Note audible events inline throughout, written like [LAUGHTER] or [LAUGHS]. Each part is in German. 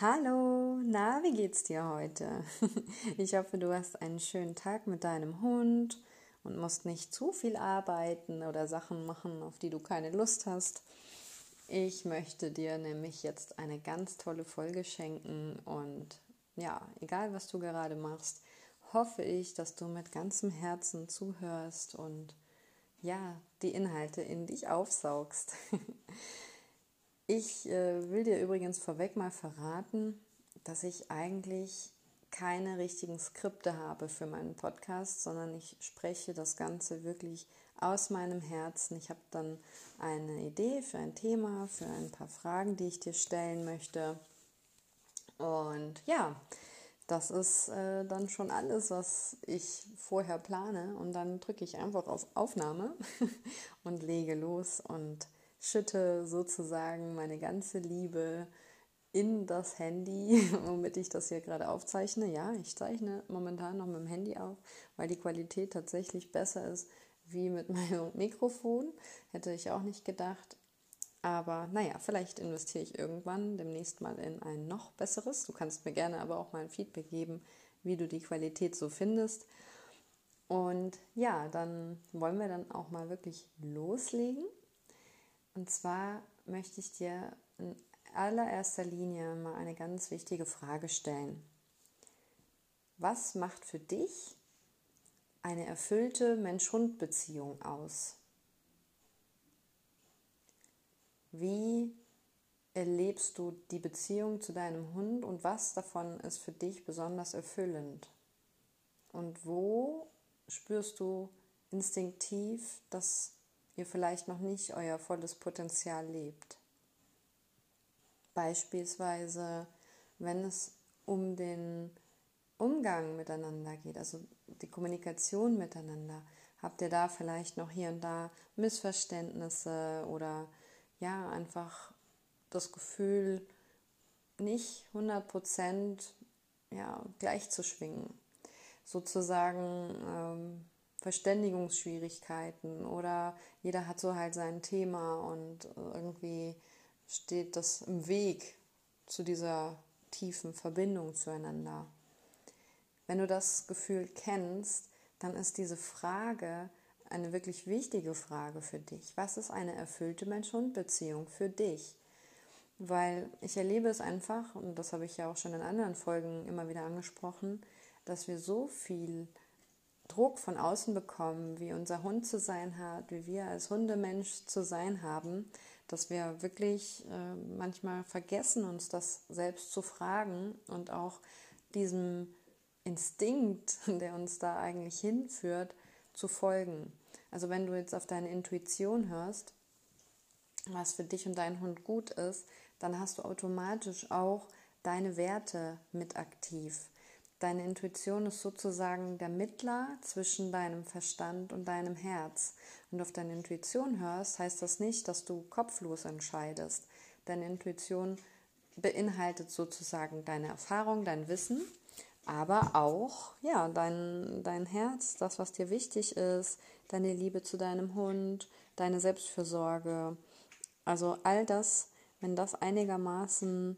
Hallo, na, wie geht's dir heute? [LAUGHS] Ich hoffe, du hast einen schönen Tag mit deinem Hund und musst nicht zu viel arbeiten oder Sachen machen, auf die du keine Lust hast. Ich möchte dir nämlich jetzt eine ganz tolle Folge schenken und ja, egal was du gerade machst, hoffe ich, dass du mit ganzem Herzen zuhörst und ja, die Inhalte in dich aufsaugst. [LAUGHS] Ich äh, will dir übrigens vorweg mal verraten, dass ich eigentlich keine richtigen Skripte habe für meinen Podcast, sondern ich spreche das Ganze wirklich aus meinem Herzen. Ich habe dann eine Idee für ein Thema, für ein paar Fragen, die ich dir stellen möchte. Und ja, das ist äh, dann schon alles, was ich vorher plane. Und dann drücke ich einfach auf Aufnahme [LAUGHS] und lege los und schütte sozusagen meine ganze Liebe in das Handy, [LAUGHS] womit ich das hier gerade aufzeichne. Ja, ich zeichne momentan noch mit dem Handy auf, weil die Qualität tatsächlich besser ist wie mit [LAUGHS] meinem Mikrofon. Hätte ich auch nicht gedacht. Aber naja, vielleicht investiere ich irgendwann demnächst mal in ein noch besseres. Du kannst mir gerne aber auch mal ein Feedback geben, wie du die Qualität so findest. Und ja, dann wollen wir dann auch mal wirklich loslegen. Und zwar möchte ich dir in allererster Linie mal eine ganz wichtige Frage stellen. Was macht für dich eine erfüllte Mensch-Hund-Beziehung aus? Wie erlebst du die Beziehung zu deinem Hund und was davon ist für dich besonders erfüllend? Und wo spürst du instinktiv, dass ihr vielleicht noch nicht euer volles Potenzial lebt. Beispielsweise, wenn es um den Umgang miteinander geht, also die Kommunikation miteinander, habt ihr da vielleicht noch hier und da Missverständnisse oder ja, einfach das Gefühl, nicht 100% ja, gleich zu schwingen. Sozusagen ähm, Verständigungsschwierigkeiten oder jeder hat so halt sein Thema und irgendwie steht das im Weg zu dieser tiefen Verbindung zueinander. Wenn du das Gefühl kennst, dann ist diese Frage eine wirklich wichtige Frage für dich. Was ist eine erfüllte Mensch-Hund-Beziehung für dich? Weil ich erlebe es einfach, und das habe ich ja auch schon in anderen Folgen immer wieder angesprochen, dass wir so viel Druck von außen bekommen, wie unser Hund zu sein hat, wie wir als Hundemensch zu sein haben, dass wir wirklich äh, manchmal vergessen, uns das selbst zu fragen und auch diesem Instinkt, [LAUGHS] der uns da eigentlich hinführt, zu folgen. Also wenn du jetzt auf deine Intuition hörst, was für dich und deinen Hund gut ist, dann hast du automatisch auch deine Werte mit aktiv. Deine Intuition ist sozusagen der Mittler zwischen deinem Verstand und deinem Herz. Wenn du auf deine Intuition hörst, heißt das nicht, dass du kopflos entscheidest. Deine Intuition beinhaltet sozusagen deine Erfahrung, dein Wissen, aber auch ja, dein, dein Herz, das, was dir wichtig ist, deine Liebe zu deinem Hund, deine Selbstfürsorge. Also all das, wenn das einigermaßen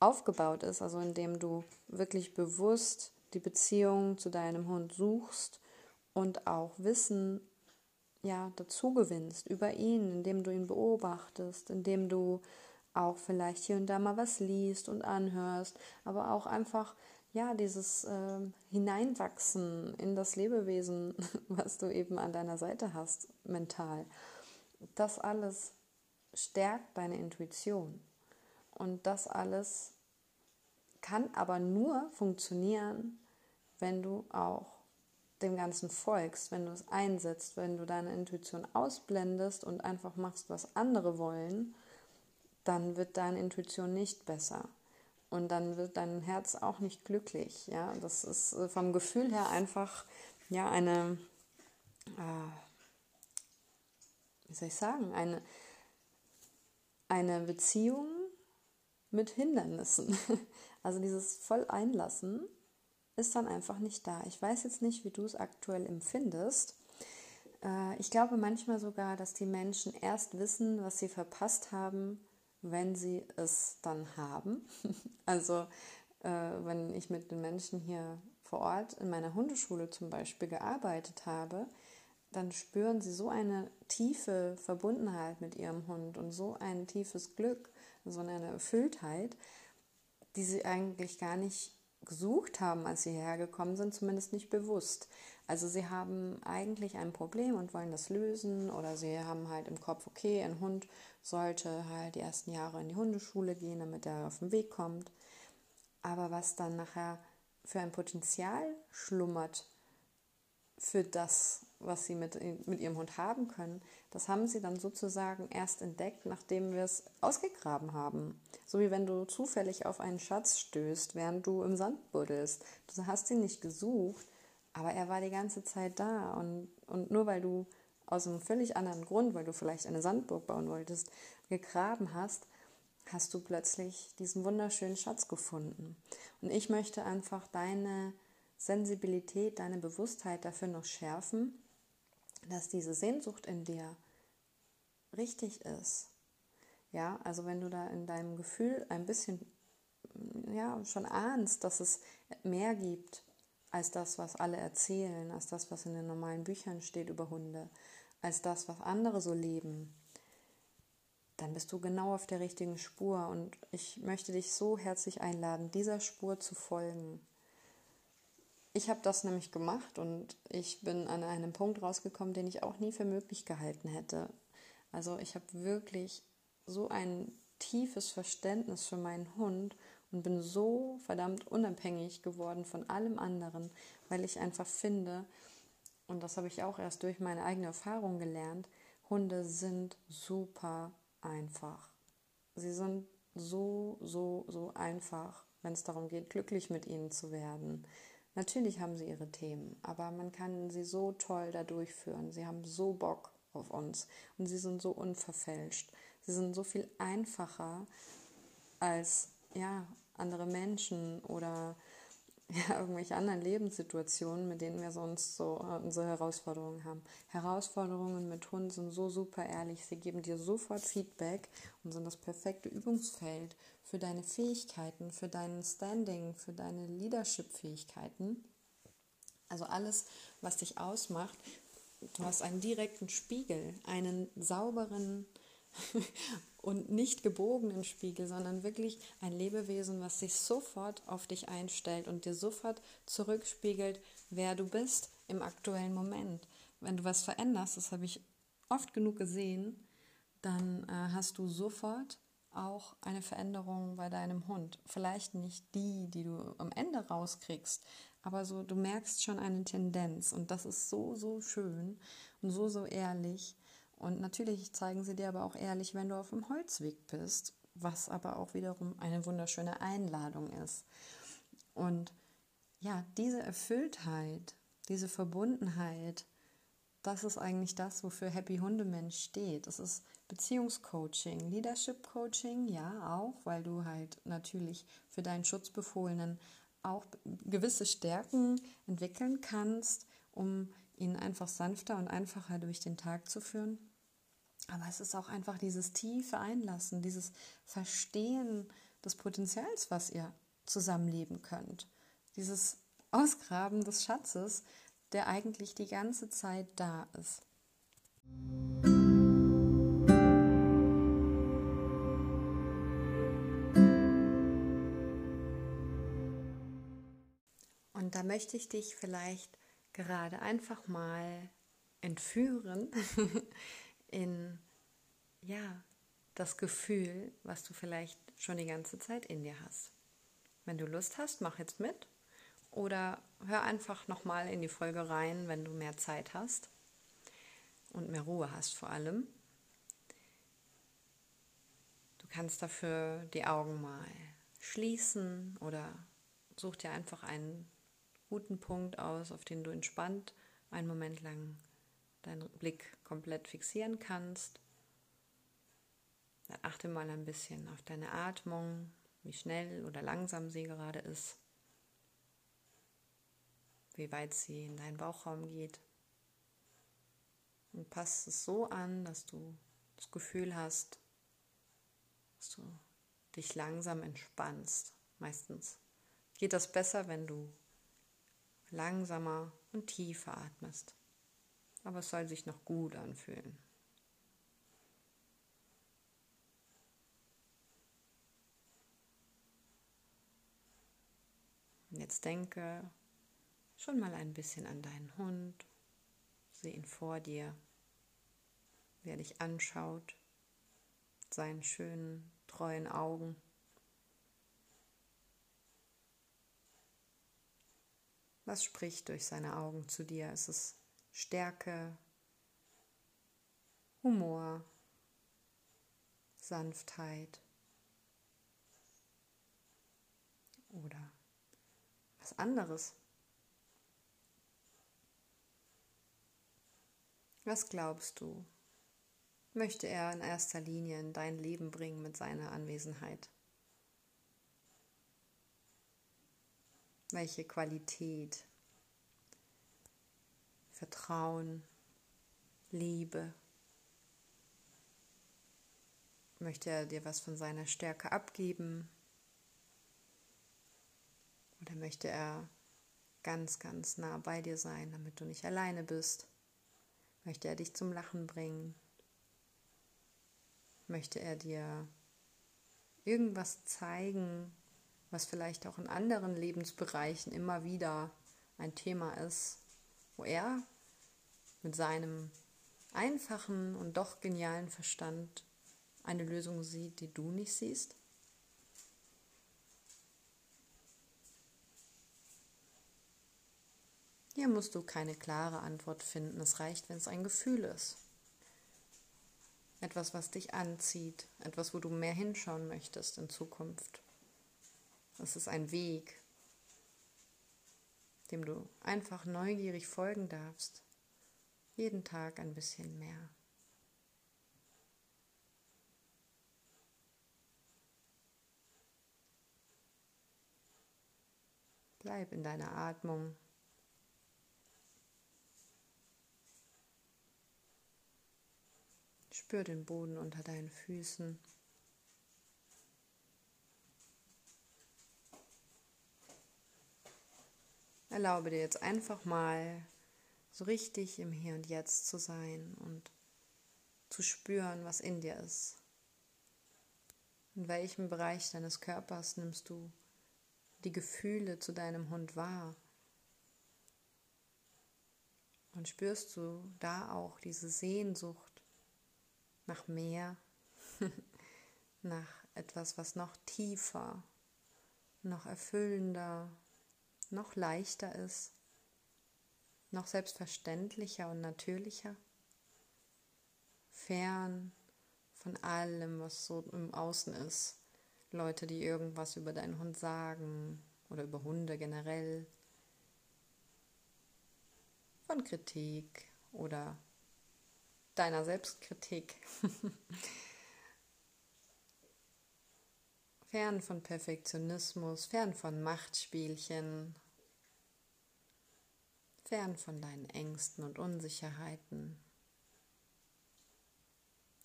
aufgebaut ist, also indem du wirklich bewusst die Beziehung zu deinem Hund suchst und auch Wissen ja dazu gewinnst über ihn, indem du ihn beobachtest, indem du auch vielleicht hier und da mal was liest und anhörst, aber auch einfach ja dieses äh, Hineinwachsen in das Lebewesen, [LAUGHS] was du eben an deiner Seite hast, mental. Das alles stärkt deine Intuition. Und das alles kann aber nur funktionieren, wenn du auch dem Ganzen folgst, wenn du es einsetzt, wenn du deine Intuition ausblendest und einfach machst, was andere wollen, dann wird deine Intuition nicht besser. Und dann wird dein Herz auch nicht glücklich. Ja, das ist äh, vom Gefühl her einfach ja eine, äh, wie soll ich sagen, eine, eine Beziehung mit Hindernissen. [LAUGHS] Also dieses Volleinlassen ist dann einfach nicht da. Ich weiß jetzt nicht, wie du es aktuell empfindest. Äh, ich glaube manchmal sogar, dass die Menschen erst wissen, was sie verpasst haben, wenn sie es dann haben. [LAUGHS] Also äh, wenn ich mit den Menschen hier vor Ort in meiner Hundeschule zum Beispiel gearbeitet habe, dann spüren sie so eine tiefe Verbundenheit mit ihrem Hund und so ein tiefes Glück, so eine Erfülltheit, die sie eigentlich gar nicht gesucht haben, als sie hierher gekommen sind, zumindest nicht bewusst. Also sie haben eigentlich ein Problem und wollen das lösen oder sie haben halt im Kopf, okay, ein Hund sollte halt die ersten Jahre in die Hundeschule gehen, damit er auf den Weg kommt. Aber was dann nachher für ein Potenzial schlummert für das, was sie mit, mit ihrem Hund haben können, das haben sie dann sozusagen erst entdeckt, nachdem wir es ausgegraben haben. So wie wenn du zufällig auf einen Schatz stößt, während du im Sand buddelst. Du hast ihn nicht gesucht, aber er war die ganze Zeit da. Und, und nur weil du aus einem völlig anderen Grund, weil du vielleicht eine Sandburg bauen wolltest, gegraben hast, hast du plötzlich diesen wunderschönen Schatz gefunden. Und ich möchte einfach deine Sensibilität, deine Bewusstheit dafür noch schärfen, dass diese Sehnsucht in dir richtig ist. Ja, also wenn du da in deinem Gefühl ein bisschen ja, schon ahnst, dass es mehr gibt als das, was alle erzählen, als das, was in den normalen Büchern steht über Hunde, als das, was andere so leben, dann bist du genau auf der richtigen Spur und ich möchte dich so herzlich einladen, dieser Spur zu folgen. Ich habe das nämlich gemacht und ich bin an einem Punkt rausgekommen, den ich auch nie für möglich gehalten hätte. Also ich habe wirklich so ein tiefes Verständnis für meinen Hund und bin so verdammt unabhängig geworden von allem anderen, weil ich einfach finde, und das habe ich auch erst durch meine eigene Erfahrung gelernt, Hunde sind super einfach. Sie sind so, so, so einfach, wenn es darum geht, glücklich mit ihnen zu werden. Natürlich haben sie ihre Themen, aber man kann sie so toll da durchführen. Sie haben so Bock auf uns und sie sind so unverfälscht. Sie sind so viel einfacher als ja, andere Menschen oder [LAUGHS] ja, irgendwelche anderen Lebenssituationen, mit denen wir sonst so äh, unsere Herausforderungen haben. Herausforderungen mit Hunden sind so super ehrlich. Sie geben dir sofort Feedback und sind das perfekte Übungsfeld für deine Fähigkeiten, für dein Standing, für deine Leadership-Fähigkeiten. Also alles, was dich ausmacht. Du hast einen direkten Spiegel, einen sauberen [LAUGHS] und nicht gebogenen Spiegel, sondern wirklich ein Lebewesen, was sich sofort auf dich einstellt und dir sofort zurückspiegelt, wer du bist im aktuellen Moment. Wenn du was veränderst, das habe ich oft genug gesehen, dann äh, hast du sofort auch eine Veränderung bei deinem Hund. Vielleicht nicht die, die du am Ende rauskriegst, aber so du merkst schon eine Tendenz und das ist so so schön und so so ehrlich und natürlich zeigen sie dir aber auch ehrlich, wenn du auf dem Holzweg bist, was aber auch wiederum eine wunderschöne Einladung ist. Und ja, diese Erfülltheit, diese Verbundenheit, das ist eigentlich das, wofür Happy Hundemensch steht. Das ist Beziehungscoaching, Leadership Coaching, ja auch, weil du halt natürlich für deinen Schutzbefohlenen auch gewisse Stärken entwickeln kannst, um ihn einfach sanfter und einfacher durch den Tag zu führen. Aber es ist auch einfach dieses tiefe Einlassen, dieses Verstehen des Potenzials, was ihr zusammenleben könnt. Dieses Ausgraben des Schatzes, der eigentlich die ganze Zeit da ist. Und da möchte ich dich vielleicht gerade einfach mal entführen [LAUGHS] in ja, das Gefühl, was du vielleicht schon die ganze Zeit in dir hast. Wenn du Lust hast, mach jetzt mit oder hör einfach nochmal in die Folge rein, wenn du mehr Zeit hast und mehr Ruhe hast vor allem. Du kannst dafür die Augen mal schließen oder such dir einfach einen guten Punkt aus, auf den du entspannt einen Moment lang deinen Blick komplett fixieren kannst. Dann achte mal ein bisschen auf deine Atmung, wie schnell oder langsam sie gerade ist, wie weit sie in deinen Bauchraum geht. Und passt es so an, dass du das Gefühl hast, dass du dich langsam entspannst. Meistens geht das besser, wenn du langsamer und tiefer atmest. Aber es soll sich noch gut anfühlen. Und jetzt denke schon mal ein bisschen an deinen Hund. Sieh ihn vor dir, wie er dich anschaut, seinen schönen, treuen Augen. Was spricht durch seine Augen zu dir? Ist es Stärke, Humor, Sanftheit oder was anderes? Was glaubst du? Möchte er in erster Linie in dein Leben bringen mit seiner Anwesenheit? Welche Qualität, Vertrauen, Liebe? Möchte er dir was von seiner Stärke abgeben? Oder möchte er ganz, ganz nah bei dir sein, damit du nicht alleine bist? Möchte er dich zum Lachen bringen? Möchte er dir irgendwas zeigen, was vielleicht auch in anderen Lebensbereichen immer wieder ein Thema ist, wo er mit seinem einfachen und doch genialen Verstand eine Lösung sieht, die du nicht siehst? Hier musst du keine klare Antwort finden. Es reicht, wenn es ein Gefühl ist. Etwas, was dich anzieht. Etwas, wo du mehr hinschauen möchtest in Zukunft. Es ist ein Weg, dem du einfach neugierig folgen darfst. Jeden Tag ein bisschen mehr. Bleib in deiner Atmung. Spür den Boden unter deinen Füßen. Erlaube dir jetzt einfach mal so richtig im Hier und Jetzt zu sein und zu spüren, was in dir ist. In welchem Bereich deines Körpers nimmst du die Gefühle zu deinem Hund wahr? Und spürst du da auch diese Sehnsucht nach mehr, [LAUGHS] nach etwas, was noch tiefer, noch erfüllender, noch leichter ist, noch selbstverständlicher und natürlicher, fern von allem, was so im Außen ist. Leute, die irgendwas über deinen Hund sagen oder über Hunde generell, von Kritik oder deiner Selbstkritik. [LAUGHS] fern von Perfektionismus, fern von Machtspielchen, fern von deinen Ängsten und Unsicherheiten,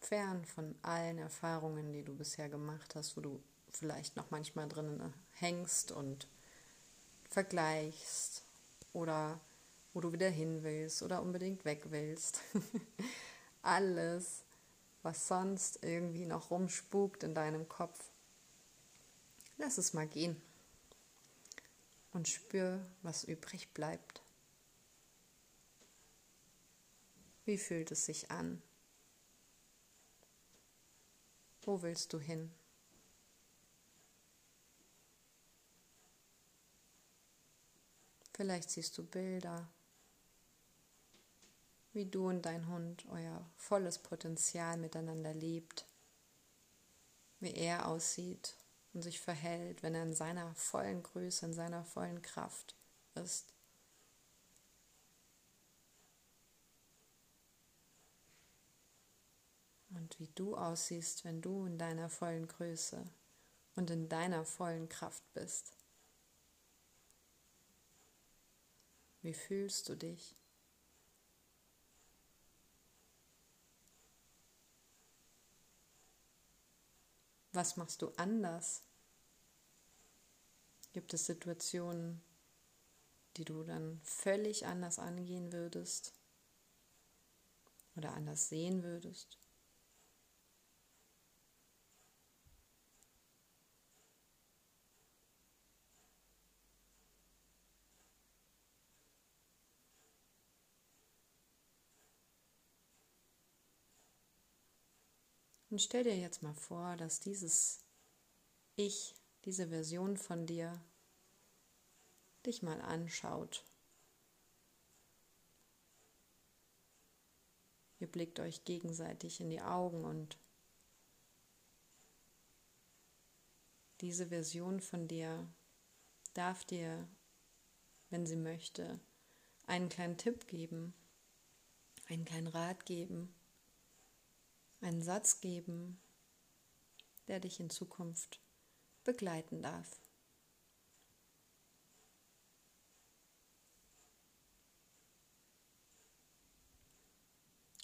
fern von allen Erfahrungen, die du bisher gemacht hast, wo du vielleicht noch manchmal drinnen hängst und vergleichst oder wo du wieder hin willst oder unbedingt weg willst. [LAUGHS] Alles, was sonst irgendwie noch rumspukt in deinem Kopf, Lass es mal gehen und spür, was übrig bleibt. Wie fühlt es sich an? Wo willst du hin? Vielleicht siehst du Bilder, wie du und dein Hund euer volles Potenzial miteinander lebt, wie er aussieht und sich verhält, wenn er in seiner vollen Größe, in seiner vollen Kraft ist. Und wie du aussiehst, wenn du in deiner vollen Größe und in deiner vollen Kraft bist. Wie fühlst du dich? Was machst du anders? Gibt es Situationen, die du dann völlig anders angehen würdest oder anders sehen würdest? Und stell dir jetzt mal vor, dass dieses Ich, diese Version von dir, dich mal anschaut. Ihr blickt euch gegenseitig in die Augen und diese Version von dir darf dir, wenn sie möchte, einen kleinen Tipp geben, einen kleinen Rat geben einen Satz geben, der dich in Zukunft begleiten darf.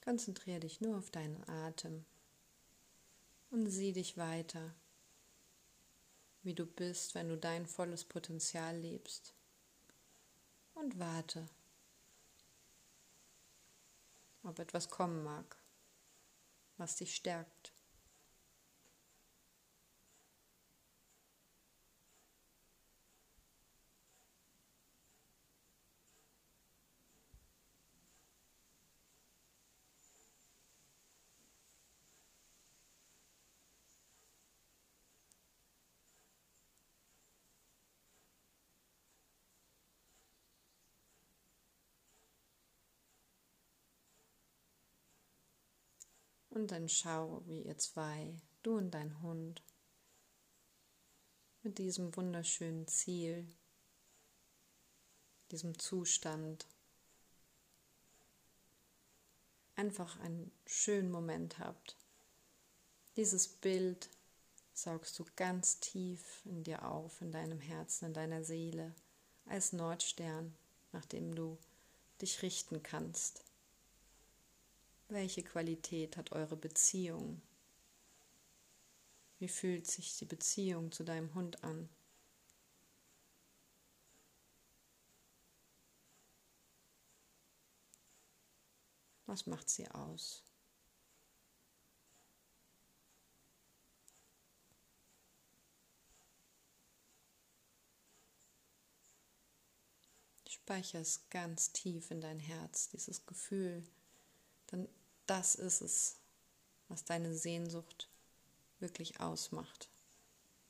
Konzentriere dich nur auf deinen Atem und sieh dich weiter, wie du bist, wenn du dein volles Potenzial lebst. Und warte, ob etwas kommen mag was dich stärkt. Und dann schau, wie ihr zwei, du und dein Hund, mit diesem wunderschönen Ziel, diesem Zustand, einfach einen schönen Moment habt. Dieses Bild saugst du ganz tief in dir auf, in deinem Herzen, in deiner Seele, als Nordstern, nach dem du dich richten kannst. Welche Qualität hat eure Beziehung? Wie fühlt sich die Beziehung zu deinem Hund an? Was macht sie aus? Speicher es ganz tief in dein Herz, dieses Gefühl, dann das ist es, was deine Sehnsucht wirklich ausmacht.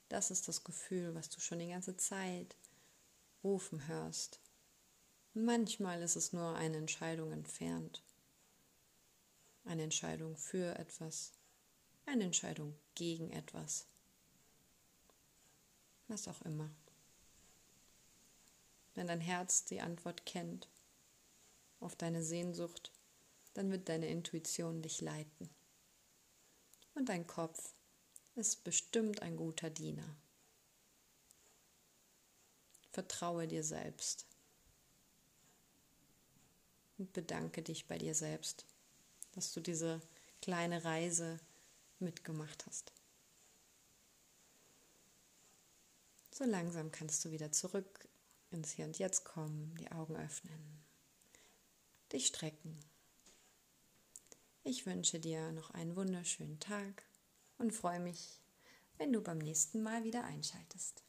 Das ist das Gefühl, was du schon die ganze Zeit rufen hörst. manchmal ist es nur eine Entscheidung entfernt. Eine Entscheidung für etwas, eine Entscheidung gegen etwas. Was auch immer. Wenn dein Herz die Antwort kennt auf deine Sehnsucht, dann wird deine Intuition dich leiten. Und dein Kopf ist bestimmt ein guter Diener. Vertraue dir selbst und bedanke dich bei dir selbst, dass du diese kleine Reise mitgemacht hast. So langsam kannst du wieder zurück ins Hier und Jetzt kommen, die Augen öffnen, dich strecken ich wünsche dir noch einen wunderschönen Tag und freue mich, wenn du beim nächsten Mal wieder einschaltest.